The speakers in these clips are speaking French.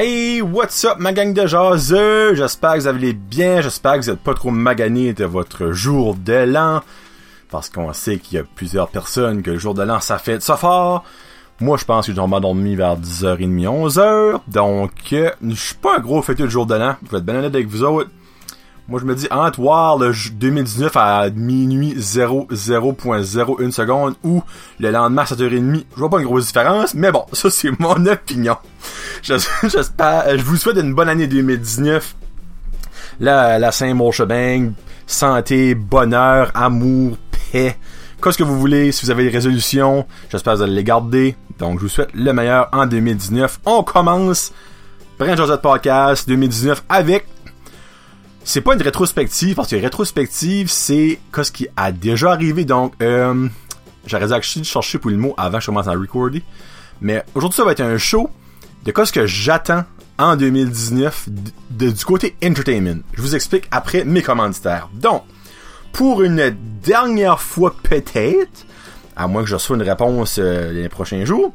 Hey, what's up ma gang de jaseux? J'espère que vous allez bien, j'espère que vous n'êtes pas trop magané de votre jour de l'an. Parce qu'on sait qu'il y a plusieurs personnes que le jour de l'an ça fait ça fort. Moi, je pense que je vais dormi vers 10h30, 11h. Donc, euh, je suis pas un gros fêteux de jour de l'an. Je vais être bien honnête avec vous autres. Moi, je me dis, entre voir le 2019 à minuit 00.01 seconde ou le lendemain à 7h30, je vois pas une grosse différence, mais bon, ça, c'est mon opinion. J'espère, je vous souhaite une bonne année 2019. La, la Saint-Mon santé, bonheur, amour, paix, qu'est-ce que vous voulez, si vous avez des résolutions, j'espère que vous allez les garder. Donc, je vous souhaite le meilleur en 2019. On commence Brand Josette Podcast 2019 avec c'est pas une rétrospective parce que rétrospective c'est ce qui a déjà arrivé. Donc euh, j'aurais dû chercher pour le mot avant que je commence à recorder. Mais aujourd'hui ça va être un show de ce que j'attends en 2019 de, du côté entertainment. Je vous explique après mes commanditaires. Donc pour une dernière fois peut-être à moins que je reçoive une réponse euh, les prochains jours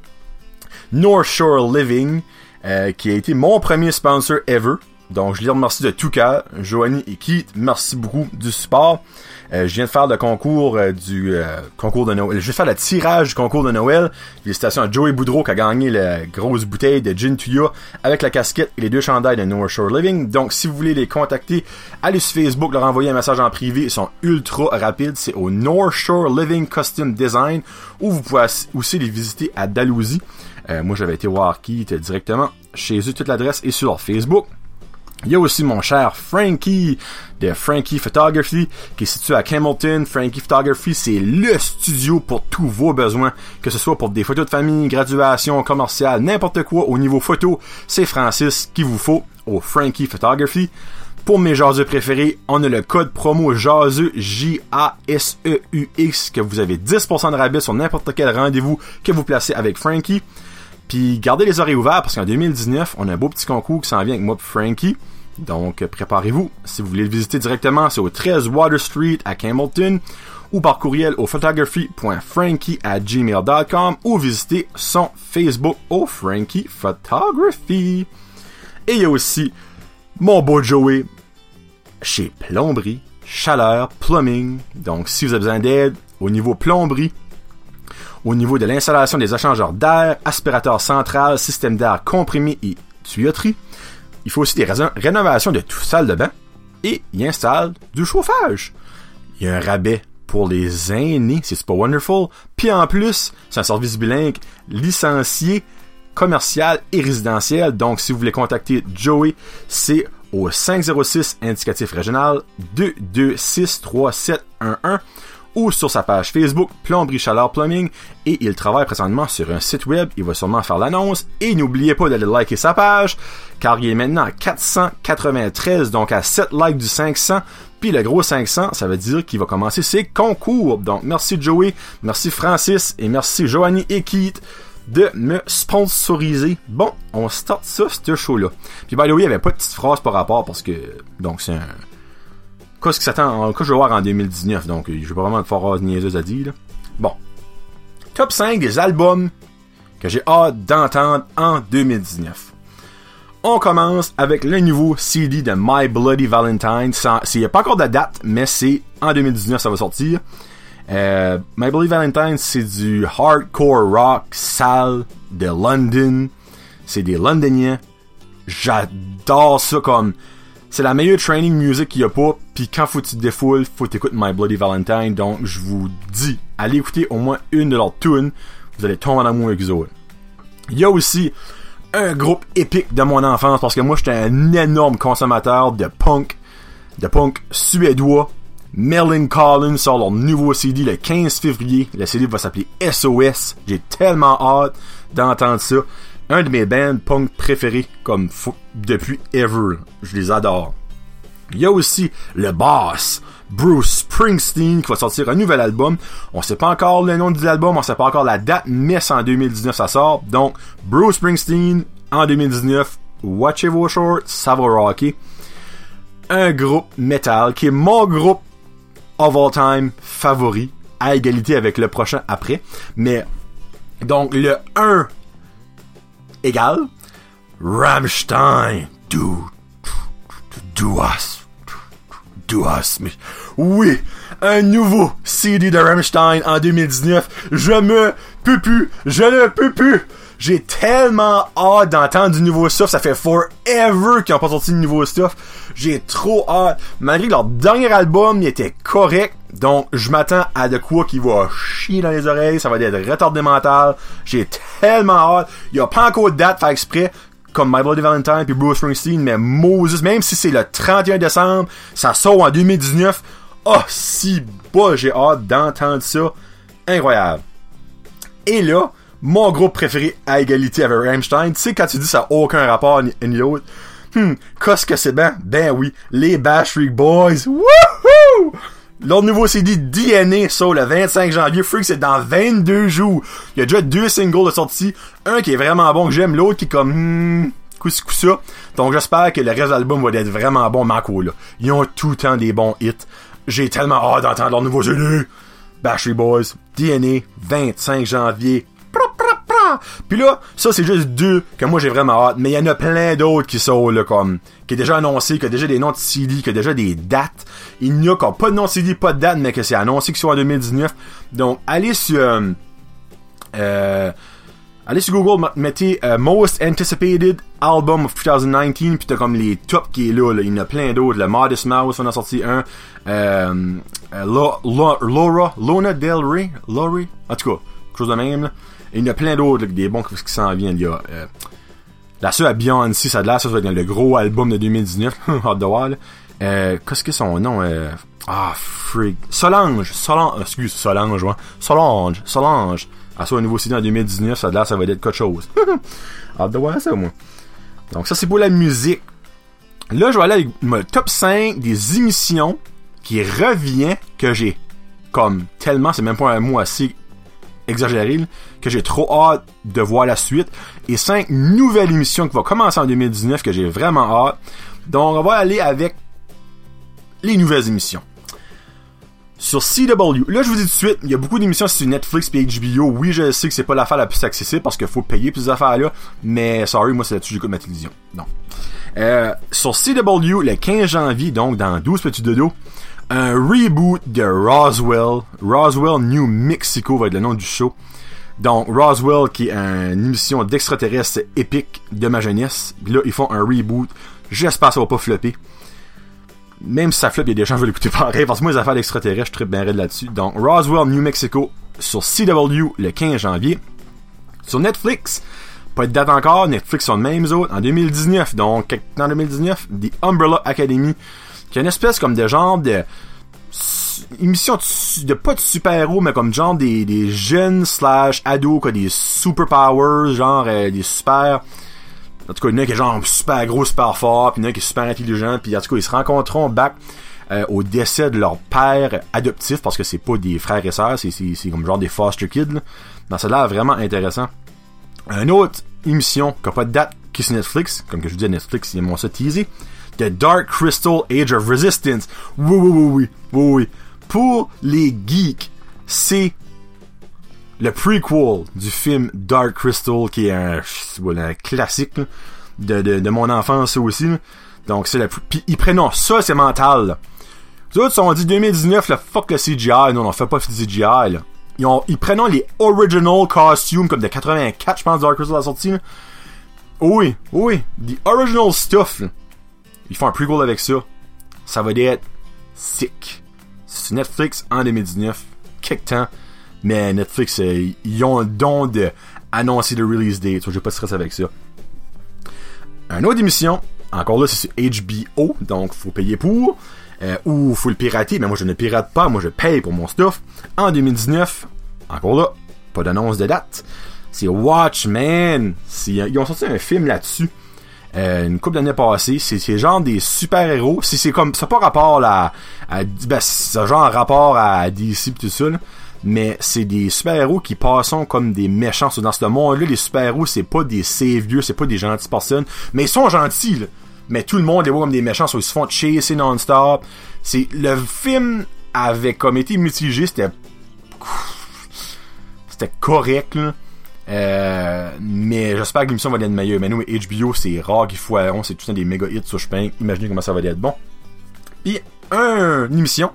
North Shore Living euh, qui a été mon premier sponsor ever donc, je les remercie de tout cœur. Joanie et Keith, merci beaucoup du support. Euh, je viens de faire le concours euh, du euh, concours de Noël. Je vais faire le tirage du concours de Noël. Félicitations à Joey Boudreau qui a gagné la grosse bouteille de Gin Tuya avec la casquette et les deux chandails de North Shore Living. Donc, si vous voulez les contacter, allez sur Facebook, leur envoyer un message en privé. Ils sont ultra rapides. C'est au North Shore Living Custom Design ou vous pouvez aussi les visiter à Dalhousie. moi, j'avais été voir Keith directement chez eux. Toute l'adresse est sur leur Facebook. Il y a aussi mon cher Frankie de Frankie Photography qui est situé à Camelton. Frankie Photography, c'est le studio pour tous vos besoins, que ce soit pour des photos de famille, graduation, commerciale, n'importe quoi au niveau photo. C'est Francis qu'il vous faut au Frankie Photography. Pour mes jaseux préférés, on a le code promo jaseux J-A-S-E-U-X que vous avez 10% de rabais sur n'importe quel rendez-vous que vous placez avec Frankie. Puis gardez les oreilles ouvertes parce qu'en 2019, on a un beau petit concours qui s'en vient avec moi Frankie. Donc, préparez-vous. Si vous voulez le visiter directement, c'est au 13 Water Street à Campbellton ou par courriel au photography.frankie ou visiter son Facebook au Frankie Photography. Et il y a aussi mon beau Joey chez Plomberie, Chaleur, Plumbing. Donc, si vous avez besoin d'aide au niveau plomberie, au niveau de l'installation des échangeurs d'air, aspirateur central, système d'air comprimé et tuyauterie, il faut aussi des rénovations de tout salle de bain et il installe du chauffage. Il y a un rabais pour les aînés, c'est pas wonderful. Puis en plus, c'est un service bilingue licencié, commercial et résidentiel. Donc si vous voulez contacter Joey, c'est au 506 indicatif régional 226 3711 ou sur sa page Facebook Plomberie Chaleur Plumbing et il travaille présentement sur un site web, il va sûrement faire l'annonce et n'oubliez pas d'aller liker sa page car il est maintenant à 493 donc à 7 likes du 500 puis le gros 500 ça veut dire qu'il va commencer ses concours donc merci Joey, merci Francis et merci Joanie et Keith de me sponsoriser. Bon, on start ça, ce show-là. Puis by the way, il n'y avait pas de petite phrase par rapport parce que, donc c'est un, Qu'est-ce que je vais voir en 2019, donc je vais pas vraiment de force niaiseuse à dire. Bon. Top 5 des albums que j'ai hâte d'entendre en 2019. On commence avec le nouveau CD de My Bloody Valentine. Il n'y a pas encore de date, mais c'est en 2019 ça va sortir. Euh, My Bloody Valentine, c'est du hardcore rock sale de London. C'est des Londoniens. J'adore ça comme c'est la meilleure training music qu'il y a pas. Puis quand faut que tu te défoules, faut t'écouter My Bloody Valentine. Donc je vous dis, allez écouter au moins une de leurs tunes. Vous allez tomber en amour avec eux. Il y a aussi un groupe épique de mon enfance parce que moi j'étais un énorme consommateur de punk, de punk suédois. Merlin Collins sort leur nouveau CD le 15 février. Le CD va s'appeler SOS. J'ai tellement hâte d'entendre ça un de mes bands punk préférés comme depuis ever. Je les adore. Il y a aussi le boss, Bruce Springsteen, qui va sortir un nouvel album. On sait pas encore le nom de l'album, on sait pas encore la date, mais c'est en 2019 ça sort. Donc, Bruce Springsteen en 2019, watchez vos shorts, ça va rocker. Un groupe metal qui est mon groupe of all time favori, à égalité avec le prochain après. Mais, donc, le 1 égal. Rammstein, do, do us, do us. Oui, un nouveau CD de Rammstein en 2019. Je me peux plus, je ne peux plus. J'ai tellement hâte d'entendre du nouveau stuff. Ça fait forever qu'ils ont pas sorti de nouveau stuff. J'ai trop hâte. Malgré leur dernier album, il était correct. Donc, je m'attends à de quoi qui va chier dans les oreilles. Ça va être retardé mental. J'ai tellement hâte. Il y a pas encore de date fait exprès comme My Bloody Valentine puis Bruce Springsteen, mais Moses, même si c'est le 31 décembre, ça sort en 2019. Oh, si bas, j'ai hâte d'entendre ça. Incroyable. Et là, mon groupe préféré à égalité avec Rammstein, tu sais, quand tu dis ça n'a aucun rapport ni ni l'autre, hmm, qu'est-ce que c'est bien? Ben oui, les Bash Boys. Wouhou! Leur nouveau CD DNA sort le 25 janvier. Freak, c'est dans 22 jours. Il y a déjà deux singles de sortie. Un qui est vraiment bon que j'aime, l'autre qui est comme, hmm, coup ça. Donc j'espère que le reste de l'album va être vraiment bon, Marco, là. Ils ont tout le temps des bons hits. J'ai tellement hâte d'entendre leur nouveau CD. Backstreet Boys, DNA, 25 janvier. Puis là, ça c'est juste deux que moi j'ai vraiment hâte, mais il y en a plein d'autres qui sont là comme qui est déjà annoncé, qui a déjà des noms de CD, qui a déjà des dates. Il n'y a encore pas de nom de CD, pas de date, mais que c'est annoncé qu'ils sont en 2019. Donc allez sur euh, euh, allez sur Google, mettez euh, Most Anticipated Album of 2019, puis t'as comme les tops qui est là, Il y en a plein d'autres. Le Modest Mouse, on a sorti un. Euh, Laura, Lona Del Rey, Laurie, en tout cas, quelque chose de même. Là. Et il y en a plein d'autres, des bons qui s'en viennent. Il y euh, la seule à Beyoncé, ça de là, ça, va être le gros album de 2019. Hâte de voir, euh, Qu'est-ce que son nom? Euh, ah, frig. Solange. Solange. Excuse, Solange, ouais. Solange. Solange. Ah, ça, un nouveau CD en 2019, ça là, ça va être quelque chose. Hâte de voir ça, moi. Donc, ça, c'est pour la musique. Là, je vais aller avec mon top 5 des émissions qui revient que j'ai comme tellement, c'est même pas un mot assez exagéré, que j'ai trop hâte de voir la suite. Et cinq nouvelles émissions qui vont commencer en 2019 que j'ai vraiment hâte. Donc, on va aller avec les nouvelles émissions. Sur CW, là je vous dis tout de suite, il y a beaucoup d'émissions sur Netflix et HBO. Oui, je sais que c'est pas l'affaire la plus accessible parce qu'il faut payer plus affaires là, mais sorry, moi c'est là-dessus que j'écoute ma télévision. Non. Euh, sur CW, le 15 janvier, donc dans 12 petits dodos, un reboot de Roswell. Roswell New Mexico va être le nom du show. Donc, Roswell, qui est une émission d'extraterrestres épique de ma jeunesse. Là, ils font un reboot. J'espère que ça va pas flopper. Même si ça floppe, il y a des gens qui veulent l'écouter pareil. Parce que moi, les affaires d'extraterrestres, je suis bien raide là-dessus. Donc, Roswell, New Mexico, sur CW, le 15 janvier. Sur Netflix, pas de date encore, Netflix sont de même autres, en 2019. Donc, en 2019, The Umbrella Academy qui une espèce comme de genre de émission de, pas de super-héros mais comme genre des, des jeunes slash ados quoi des superpowers genre euh, des super en tout cas il y en a qui est genre super gros super fort puis il y en a qui est super intelligent puis en tout cas ils se rencontreront back euh, au décès de leur père adoptif parce que c'est pas des frères et sœurs c'est, c'est, comme genre des foster kids là. dans vraiment intéressant une autre émission qui a pas de date qui est Netflix comme que je vous dis à Netflix ils m'ont ça teasé The Dark Crystal Age of Resistance. Oui, oui, oui, oui, oui, oui. Pour les geeks, c'est le prequel du film Dark Crystal, qui est un, classique de, de, mon enfance aussi. Donc c'est le puis ils prennent ça c'est mental. Là. Les autres ont dit 2019 le fuck le CGI, non on fait pas de CGI là. Ils, ils prennent les original costumes comme de 84 je pense Dark Crystal a sorti. Là. Oui, oui, the original stuff. Ils font un prequel avec ça. Ça va être sick. C'est Netflix en 2019. Quelque temps. Mais Netflix, euh, ils ont le don de annoncer le release date. J'ai pas de stress avec ça. Un autre émission. Encore là, c'est sur HBO. Donc, faut payer pour. Euh, ou faut le pirater. Mais moi, je ne pirate pas. Moi, je paye pour mon stuff. En 2019. Encore là. Pas d'annonce de date. C'est Watchmen. Ils ont sorti un film là-dessus. Euh, une couple d'années passées. C'est genre des super-héros. C'est comme ça pas rapport à, à ben, c'est genre rapport à DC et tout ça. Mais c'est des super-héros qui passent comme des méchants. Dans ce monde-là, les super-héros, c'est pas des saviors, c'est pas des gentilles personnes. Mais ils sont gentils, là. Mais tout le monde les voit comme des méchants, ils se font chasser non-stop. C'est, le film avait comme été mitigé, c'était, c'était correct. Euh, mais j'espère que l'émission va être meilleure. Mais nous, HBO, c'est rare qu'il faut on c'est tout un des méga hits sur Spink. Imaginez comment ça va être bon. Puis, un, une émission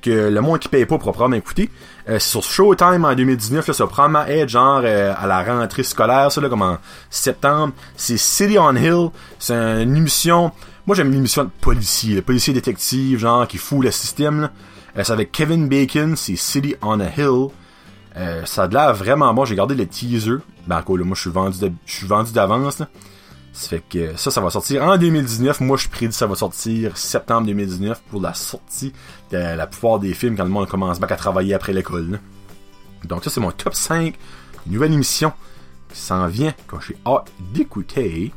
que le monde qui paye pas pour probablement écouter. Euh, sur Showtime en 2019, là, ça prend ma aide genre euh, à la rentrée scolaire, ça là, comme en septembre. C'est City on Hill. C'est une émission. Moi j'aime une émission de policier, policier détective, genre qui fout le système. Là. Euh, c'est avec Kevin Bacon, c'est City on a Hill. Ça a l'air vraiment bon. J'ai gardé le teaser. Ben quoi, là, moi je suis vendu d'avance. Ça fait que ça, ça va sortir en 2019. Moi, je prédis que ça va sortir septembre 2019 pour la sortie de la plupart des films quand le monde commence back à travailler après l'école. Donc ça, c'est mon top 5 nouvelle émission qui s'en vient quand j'ai hâte d'écouter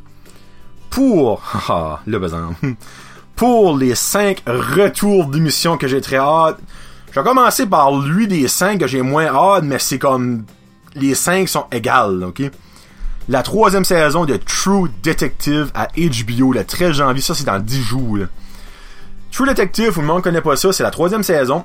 pour... Ah, le besoin. Pour les 5 retours d'émission que j'ai très hâte. Je vais commencer par lui des 5 que j'ai moins hâte, mais c'est comme... Les 5 sont égales, ok? La troisième saison de True Detective à HBO le 13 janvier. Ça, c'est dans 10 jours. True Detective, vous monde connaît pas ça, c'est la troisième saison.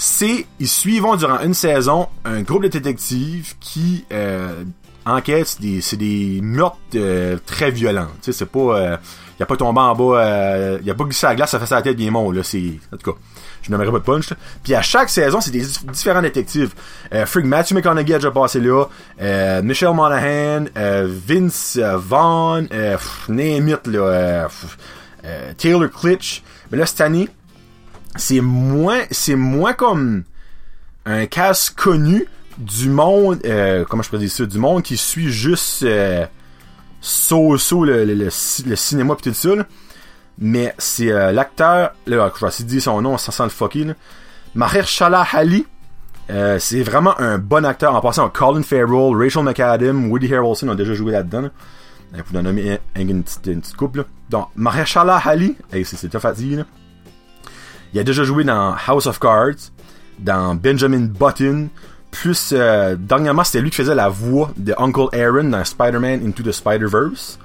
C'est, ils suivront durant une saison un groupe de détectives qui euh, enquêtent, c'est des, meurtres euh, très violents. Tu sais, c'est pas, euh, y a pas tombé en bas, euh, y a pas glissé à la glace, ça fait sa tête bien mon là. C'est, en tout cas je n'aimerais pas de punch. Puis à chaque saison, c'est des différents détectives. Euh, Frig Matthew McConaughey a déjà passé là. Euh, Michelle Monaghan, euh, Vince Vaughn, euh, là, Taylor Klitsch. Mais là, cette année, c'est moins, c'est moins comme un casse connu du monde, euh, comment je peux dire ça, du monde qui suit juste euh, le, cinéma pis tout ça. Mais c'est euh, l'acteur, là, je vais essayer de dire son nom, ça sent le fucky, là. Euh, c'est vraiment un bon acteur en passant Colin Farrell, Rachel McAdam, Woody Harrelson ont déjà joué là-dedans. Là. Pour nommer une, petite, couple. Donc, Mahershala Ali, hey, c'est tough dire, là. Il a déjà joué dans House of Cards, dans Benjamin Button, plus euh, dernièrement c'était lui qui faisait la voix de Uncle Aaron dans Spider-Man Into the Spider-Verse.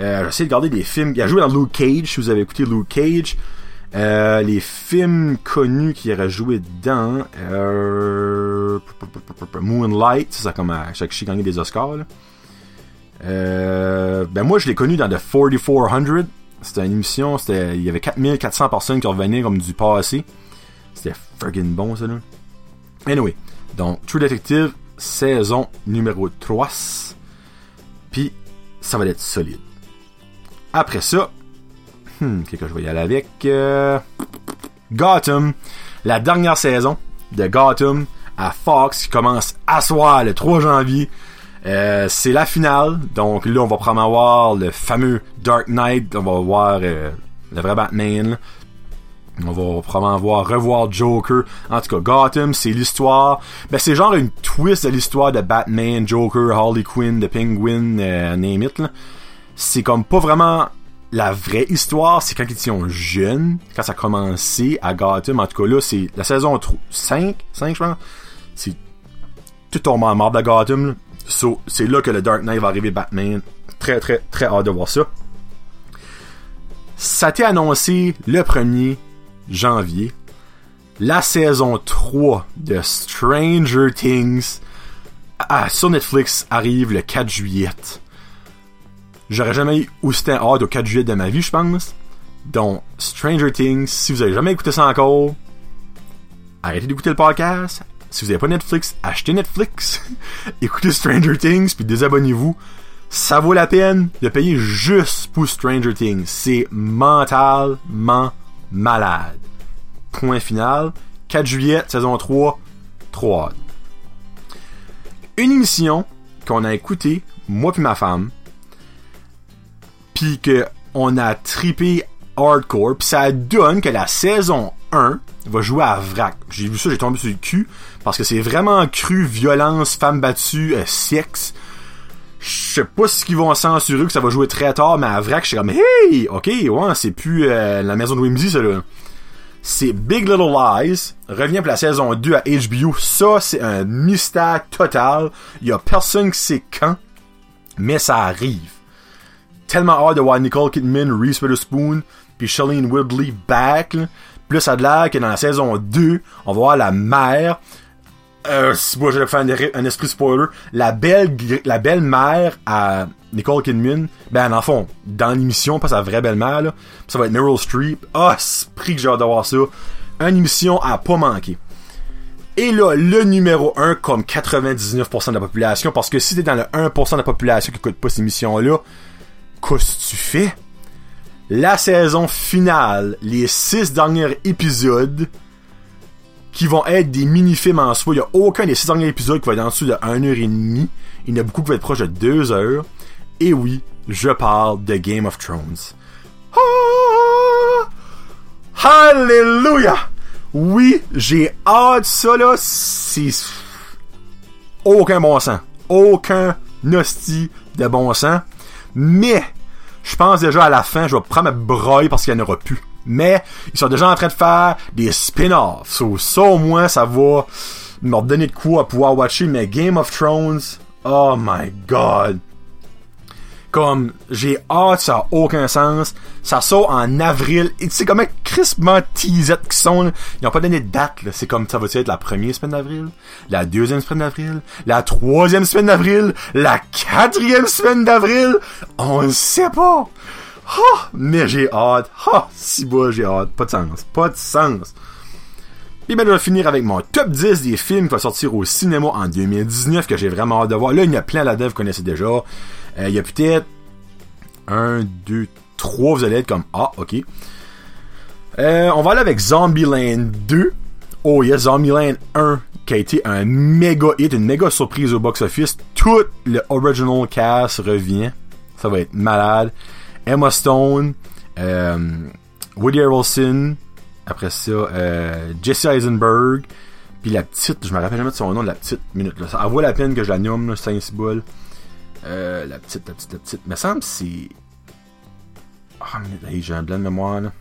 Euh, j'ai essayé de garder des films. Il a joué dans Luke Cage, si vous avez écouté Luke Cage. Euh, les films connus qu'il aurait joué dedans. Euh, Moonlight, ça comme à chaque chier gagné des Oscars. Euh, ben moi je l'ai connu dans The 4400. C'était une émission, c'était il y avait 4400 personnes qui revenaient comme du passé. C'était friggin' bon ça là. Anyway, donc True Detective saison numéro 3. Puis ça va être solide. Après ça, hmm, qu'est-ce que je vais y aller avec? Euh, Gotham, la dernière saison de Gotham à Fox qui commence à soir le 3 janvier. Euh, c'est la finale, donc là on va probablement voir le fameux Dark Knight, on va voir euh, le vrai Batman. On va probablement voir revoir Joker. En tout cas, Gotham, c'est l'histoire. Ben c'est genre une twist de l'histoire de Batman, Joker, Harley Quinn, The Penguin, euh, name it. Là c'est comme pas vraiment la vraie histoire, c'est quand ils étaient jeunes, quand ça a commencé à Gotham. En tout cas, là, c'est la saison 5, 5 je pense. C'est tout tombé en mort de Gotham. So, c'est là que le Dark Knight va arriver Batman. Très, très, très hâte de voir ça. Ça a été annoncé le 1er janvier. La saison 3 de Stranger Things ah, sur Netflix arrive le 4 juillet. J'aurais jamais eu aussi hâte au 4 juillet de ma vie, je pense. Donc, Stranger Things, si vous avez jamais écouté ça encore, arrêtez d'écouter le podcast. Si vous n'avez pas Netflix, achetez Netflix. écoutez Stranger Things, puis désabonnez-vous. Ça vaut la peine de payer juste pour Stranger Things. C'est mentalement malade. Point final. 4 juillet, saison 3, 3 Une émission qu'on a écoutée, moi puis ma femme, puis que on a tripé hardcore, puis ça donne que la saison 1 va jouer à vrac. J'ai vu ça, j'ai tombé sur le cul, parce que c'est vraiment cru, violence, femme battue, euh, sexe. Je sais pas ce qu'ils vont censurer, que ça va jouer très tard, mais à vrac, je suis comme, hey, ok, ouais, c'est plus euh, la maison de Whimsy, ça là. C'est Big Little Lies, revient pour la saison 2 à HBO. Ça, c'est un mystère total. Il y a personne qui sait quand, mais ça arrive tellement hâte de voir Nicole Kidman, Reese Witherspoon, puis Shailene Woodley back. Là. Plus a de l'air que dans la saison 2, on va voir la mère euh, moi je faire un, esprit spoiler, la belle la belle mère à Nicole Kidman, ben en fond, dans l'émission, pas sa vraie belle-mère ça va être Meryl Streep. Ah, oh, prix que j'ai hâte de voir ça. Une émission à pas manquer. Et là, le numéro 1 comme 99% de la population, parce que si t'es dans le 1% de la population qui écoute pas cette émission-là, qu'est-ce que tu fais? La saison finale, les 6 derniers épisodes, qui vont être des mini-films en soi. Il n'y a aucun des 6 derniers épisodes qui va être en dessous de 1h30. Il y en a beaucoup qui vont être proches de 2 heures. Et oui, je parle de Game of Thrones. Ah! Hallelujah! Oui, j'ai hâte ça là, c'est aucun bon sens. Aucun nosti de bon sens. Mais, je pense déjà à la fin, je vais prendre ma broye parce qu'il n'y en aura plus. Mais, ils sont déjà en train de faire des spin-offs. So, ça au moins, ça va me donner de quoi à pouvoir watcher. Mais Game of Thrones, oh my god. Comme, j'ai hâte, ça a aucun sens. Ça sort en avril. Et tu sais comment crispement teased qui sont, Ils ont pas donné de date, C'est comme, ça va être la première semaine d'avril? La deuxième semaine d'avril? La troisième semaine d'avril? La quatrième semaine d'avril? On ne sait pas! Mais j'ai hâte. Oh, si bas, j'ai hâte. Pas de sens. Pas de sens. Et ben, je vais finir avec mon top 10 des films qui vont sortir au cinéma en 2019 que j'ai vraiment hâte de voir. Là, il y a plein là-dedans, vous connaissez déjà. Euh, il y a peut-être un, deux, trois, vous allez être comme Ah, ok. Euh, on va aller avec Zombieland 2. Oh yes, Zombieland 1 qui a été un méga hit, une méga surprise au box-office. Tout le original cast revient. Ça va être malade. Emma Stone, euh, Woody Harrelson, après ça, Jesse Eisenberg, puis la petite, je me rappelle jamais de son nom, la petite minute. Là. Ça vaut la peine que je la nomme, saint euh, la petite, la petite, la petite. Me semble c'est. Ah, oh, j'ai un blanc de mémoire là.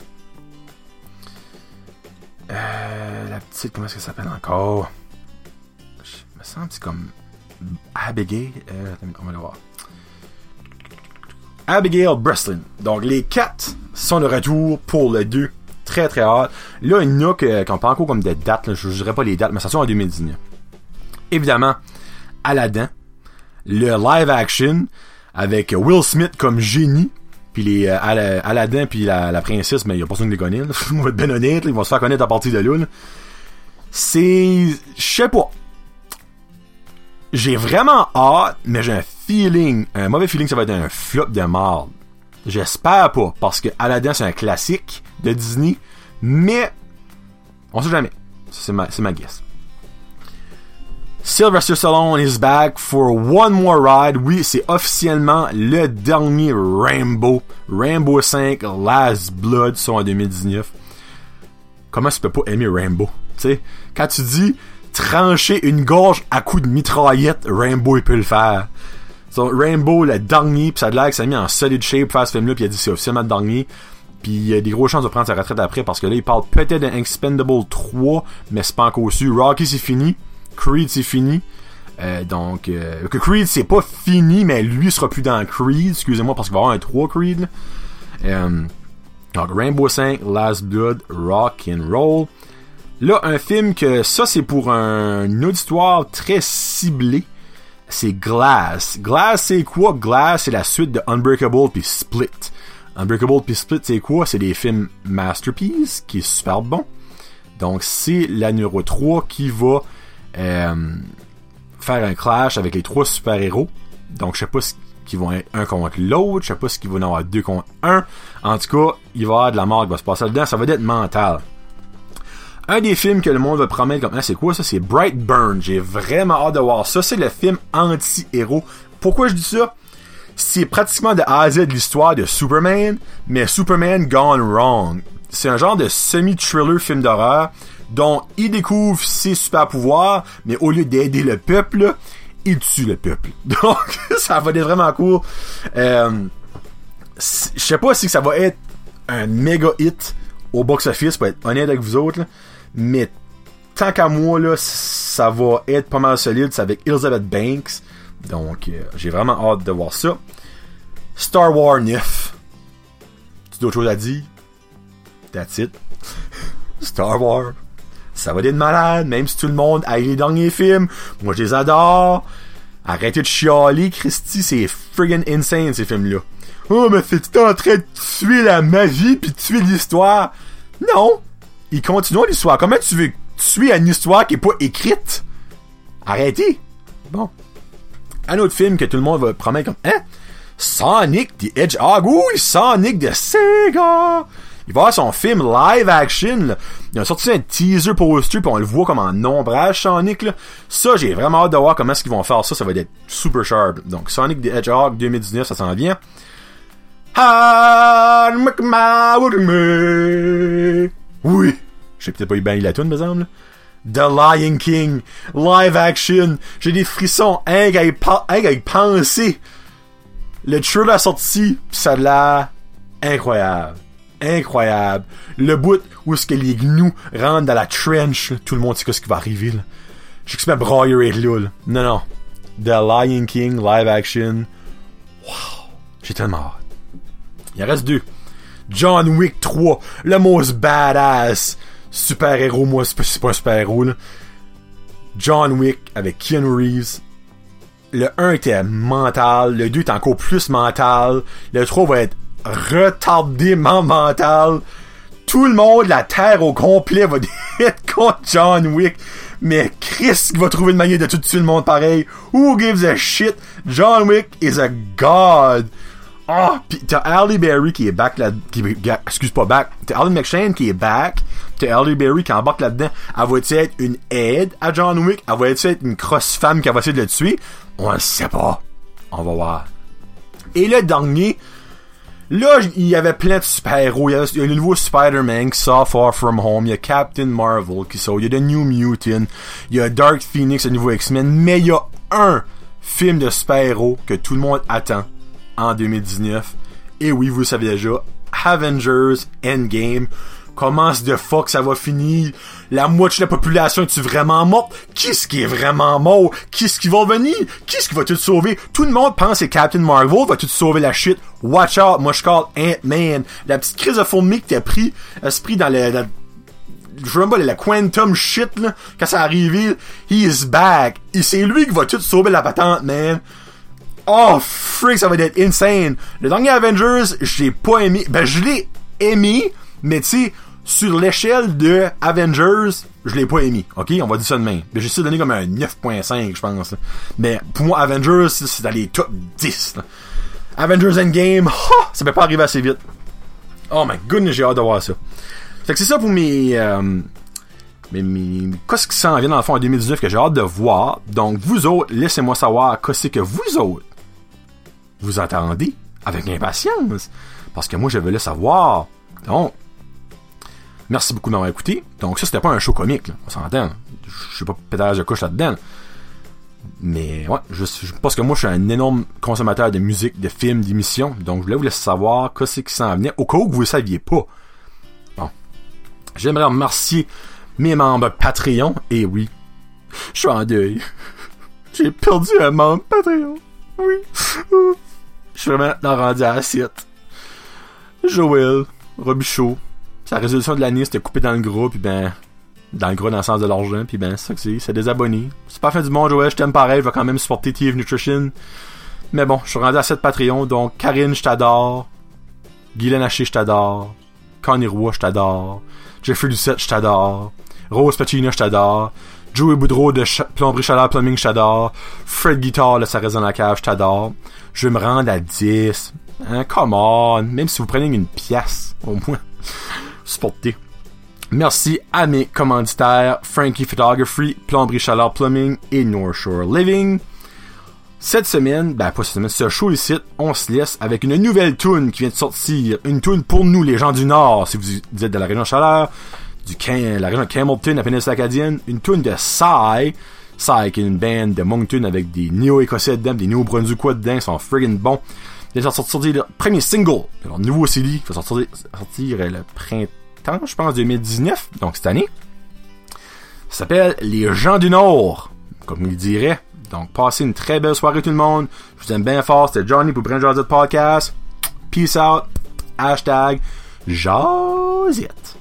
Euh, la petite, comment est-ce qu'elle s'appelle encore? me semble c'est comme Abigail. Euh, on va le voir. Abigail Breslin. Donc les quatre sont de retour pour le 2. Très très hâte. Là, il y en a qui n'ont pas encore comme des dates. je ne dirais pas les dates, mais ça sort en 2019. Évidemment, Aladdin le live action avec Will Smith comme génie puis les euh, Aladdin puis la, princesse mais il y a pas besoin de les connaître on va être bien honnête ils vont se faire connaître à partir de là, c'est je sais pas. J'ai vraiment hâte mais j'ai un feeling un mauvais feeling ça va être un flop de marde. J'espère pas parce que Aladdin c'est un classique de Disney mais on sait jamais. C'est ma, ma guess Sylvester Stallone is back for one more ride. Oui, c'est officiellement le dernier Rambo. Rambo 5 Last Blood sont en 2019. Comment tu peux pas aimer Rambo? Sais, quand tu dis trancher une gorge à coups de mitraillette, Rambo il peut le faire. So, Rambo, le dernier, pis ça a l'air que ça a mis en solid shape pour faire ce film-là, pis il a dit c'est officiellement le dernier. Puis il y a des grosses chances de prendre sa retraite après parce que là, il parle peut-être d'un Expendable 3, mais c'est pas encore su. Rocky, c'est fini. Creed c'est fini. Euh, donc, euh, que Creed c'est pas fini, mais lui sera plus dans Creed, excusez-moi, parce qu'il va y avoir un 3 Creed. Euh, donc, Rainbow 5, Last Blood, Rock and Roll. Là, un film que ça c'est pour un, auditoire très ciblé. C'est Glass. Glass c'est quoi? Glass c'est la suite de Unbreakable puis Split. Unbreakable puis Split c'est quoi? C'est des films masterpiece qui est super bon. Donc c'est la numéro 3 qui va faire un clash avec les trois super-héros. Donc, je sais pas ce qu'ils vont être un contre l'autre, je sais pas ce qu'ils vont en avoir deux contre un. En tout cas, il va y avoir de la mort qui va se passer dedans, ça va être mental. Un des films que le monde va promettre comme ah, c'est quoi ça? C'est Brightburn. J'ai vraiment hâte de voir ça. C'est le film anti-héros. Pourquoi je dis ça? C'est pratiquement de A à Z l'histoire de Superman, mais Superman gone wrong. C'est un genre de semi-thriller film d'horreur dont il découvre ses super pouvoirs, mais au lieu d'aider le peuple, il tue le peuple. Donc, ça va être vraiment cool. Euh, je sais pas si ça va être un méga hit au box-office, pour être honnête avec vous autres, mais tant qu'à moi, là, ça va être pas mal solide. C'est avec Elizabeth Banks. Donc, euh, j'ai vraiment hâte de voir ça. Star Wars 9. Tu d'autres choses à dire? That's it. Star Wars Ça va être malade, même si tout le monde a les derniers films. Moi, je les adore. Arrêtez de chialer, Christy, c'est friggin' insane, ces films-là. Oh, mais c'est en train de tuer la magie puis tuer l'histoire. Non! Il continue l'histoire. Comment tu veux tuer une histoire qui est pas écrite? Arrêtez! Bon. Un autre film que tout le monde va promettre comme, hein? Sonic the Hedgehog. Oui, Sonic de Sega. Il va avoir son film live action. Là. Il a sorti un teaser poster puis on le voit comme en ombrage Sonic. Là. Ça, j'ai vraiment hâte de voir comment est-ce qu'ils vont faire ça. Ça va être super sharp. Donc Sonic the Hedgehog 2019, ça s'en vient. Oui. J'ai peut-être pas eu bien la tune, me semble. The Lion King, live action. J'ai des frissons. Hein, y penser. Le trailer a sorti, pis ça a l'air incroyable. Incroyable. Le bout où est-ce que les gnous rentrent dans la trench, tout le monde sait ce qui va arriver, là. J'ai que brailler être là, là. Non, non. The Lion King, live action. Wow. J'ai tellement hâte. Il en reste deux. John Wick 3, le most badass super-héros, moi, c'est pas un super-héros, là. John Wick avec Keanu Reeves. Le 1 était mental, le 2 est encore plus mental, le 3 va être retardément mental. Tout le monde, la Terre au complet va être contre John Wick. Mais Chris va trouver une manière de tout tuer le monde pareil. Who gives a shit? John Wick is a god. Ah, pis t'as Halle Berry qui est back là, excuse pas back, t'as Alan McShane qui est back, t'as Halle Berry qui embarque là-dedans. Elle va être une aide à John Wick? Elle va être une crosse femme qui va essayer de le tuer? On le sait pas. On va voir. Et le dernier, là, il y avait plein de super-héros. Il, y a le nouveau Spider-Man qui sort Far From Home. Il y a Captain Marvel qui sort. Il y a The New Mutant. Il y a Dark Phoenix, le nouveau X-Men. Mais il y a un film de super-héros que tout le monde attend en 2019. Et oui, vous le savez déjà, Avengers Endgame. Comment de fuck ça va finir? La moitié de la population est-tu vraiment morte? Qui ce qui est vraiment mort? Qui ce qui va venir? Qui ce qui va tout sauver? Tout le monde pense que Captain Marvel va tout sauver la shit. Watch out, moi je call Ant-Man. La petite crise de fourmi que t'as pris, esprit dans le, la, je sais pas, la quantum shit, là, quand ça arrive, he is back. Et c'est lui qui va tout sauver la patente, man. Oh, freak, ça va être insane. Le dernier Avengers, j'ai pas aimé. Ben, je l'ai aimé, mais tu sais, sur l'échelle de Avengers, je l'ai pas aimé. Ok, on va dire ça de même. Ben, j'ai essayé de donner comme un 9.5, je pense. Mais pour moi, Avengers, c'est dans les top 10. Avengers Endgame, oh, ça peut pas arriver assez vite. Oh my goodness, j'ai hâte de voir ça. Fait que c'est ça pour mes... Euh, mais, qu'est-ce qui s'en vient dans le fond en 2019 que j'ai hâte de voir. Donc, vous autres, laissez-moi savoir qu'est-ce que vous autres vous attendez avec impatience. Parce que moi, je veux le savoir. Donc, merci beaucoup de m'avoir écouté. Donc, ça, c'était pas un show comique, on s'entend. Je sais pas pétage de couche là-dedans. Mais ouais, je, parce que moi, je suis un énorme consommateur de musique, de films, d'émissions. Donc, je voulais vous laisser savoir qu'est-ce qui s'en venait, au cas où vous ne saviez pas. Bon. J'aimerais remercier mes membres Patreon. Et oui, je suis en deuil. J'ai perdu un membre Patreon. Oui. Je suis vraiment rendu à 7. Joël, Robichaud. Sa résolution de l'année, c'était coupé dans le gros, puis ben, dans le gros dans le sens de l'argent, puis ben, c'est ça que c'est, c'est des abonnés. C'est pas fait du bon, Joël, je t'aime pareil, je vais quand même supporter TF Nutrition. Mais bon, je suis rendu à 7 Patreon, donc Karine, je t'adore. Guylaine Haché, je t'adore. Connie Roy, je t'adore. Jeffrey Lucette, je t'adore. Rose Pacina, je t'adore. Joey Boudreau de Ch Plomberie Chaleur Plumbing, je t'adore. Fred Guitar, reste dans la cave, je t'adore. Je vais me rendre à 10. Hein, come on. Même si vous prenez une pièce, au moins. Supportez. Merci à mes commanditaires Frankie Photography, Plomberie Chaleur Plumbing et North Shore Living. Cette semaine, ben pas cette semaine, ce show ici, on se laisse avec une nouvelle tune qui vient de sortir. Une tune pour nous, les gens du Nord, si vous êtes de la région Chaleur du la région Campbellton, la péninsule acadienne, une tune de Psy. Psy, qui est une band de Moncton avec des néo-écossais dedans, des néo-brunswickois dedans, ils sont friggin' bons. Vont sortir leur premier single leur nouveau CD, qui va sortir, sortir le printemps, je pense, 2019, donc cette année. Ça s'appelle Les gens du Nord, comme ils diraient. Donc, passez une très belle soirée tout le monde. Je vous aime bien fort. C'était Johnny pour Brand Podcast. Peace out. Hashtag Josette.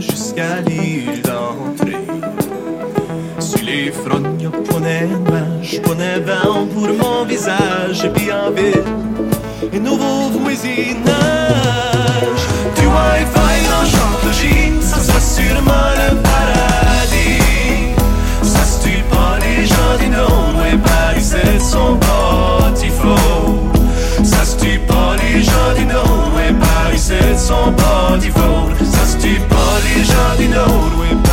jusqu'à l'île d'entrée. Si les frognes prenaient main, je prenais vent pour mon visage, et puis en ville, et nouveau voisinage. Du wifi dans genre de jean, ça sera sûrement le paradis. Ça se tue pas les gens du Nord, et Paris, c'est son bâti. Ça se tue pas les gens du Nord, et Paris, c'est son bâti. Jardim da Ouro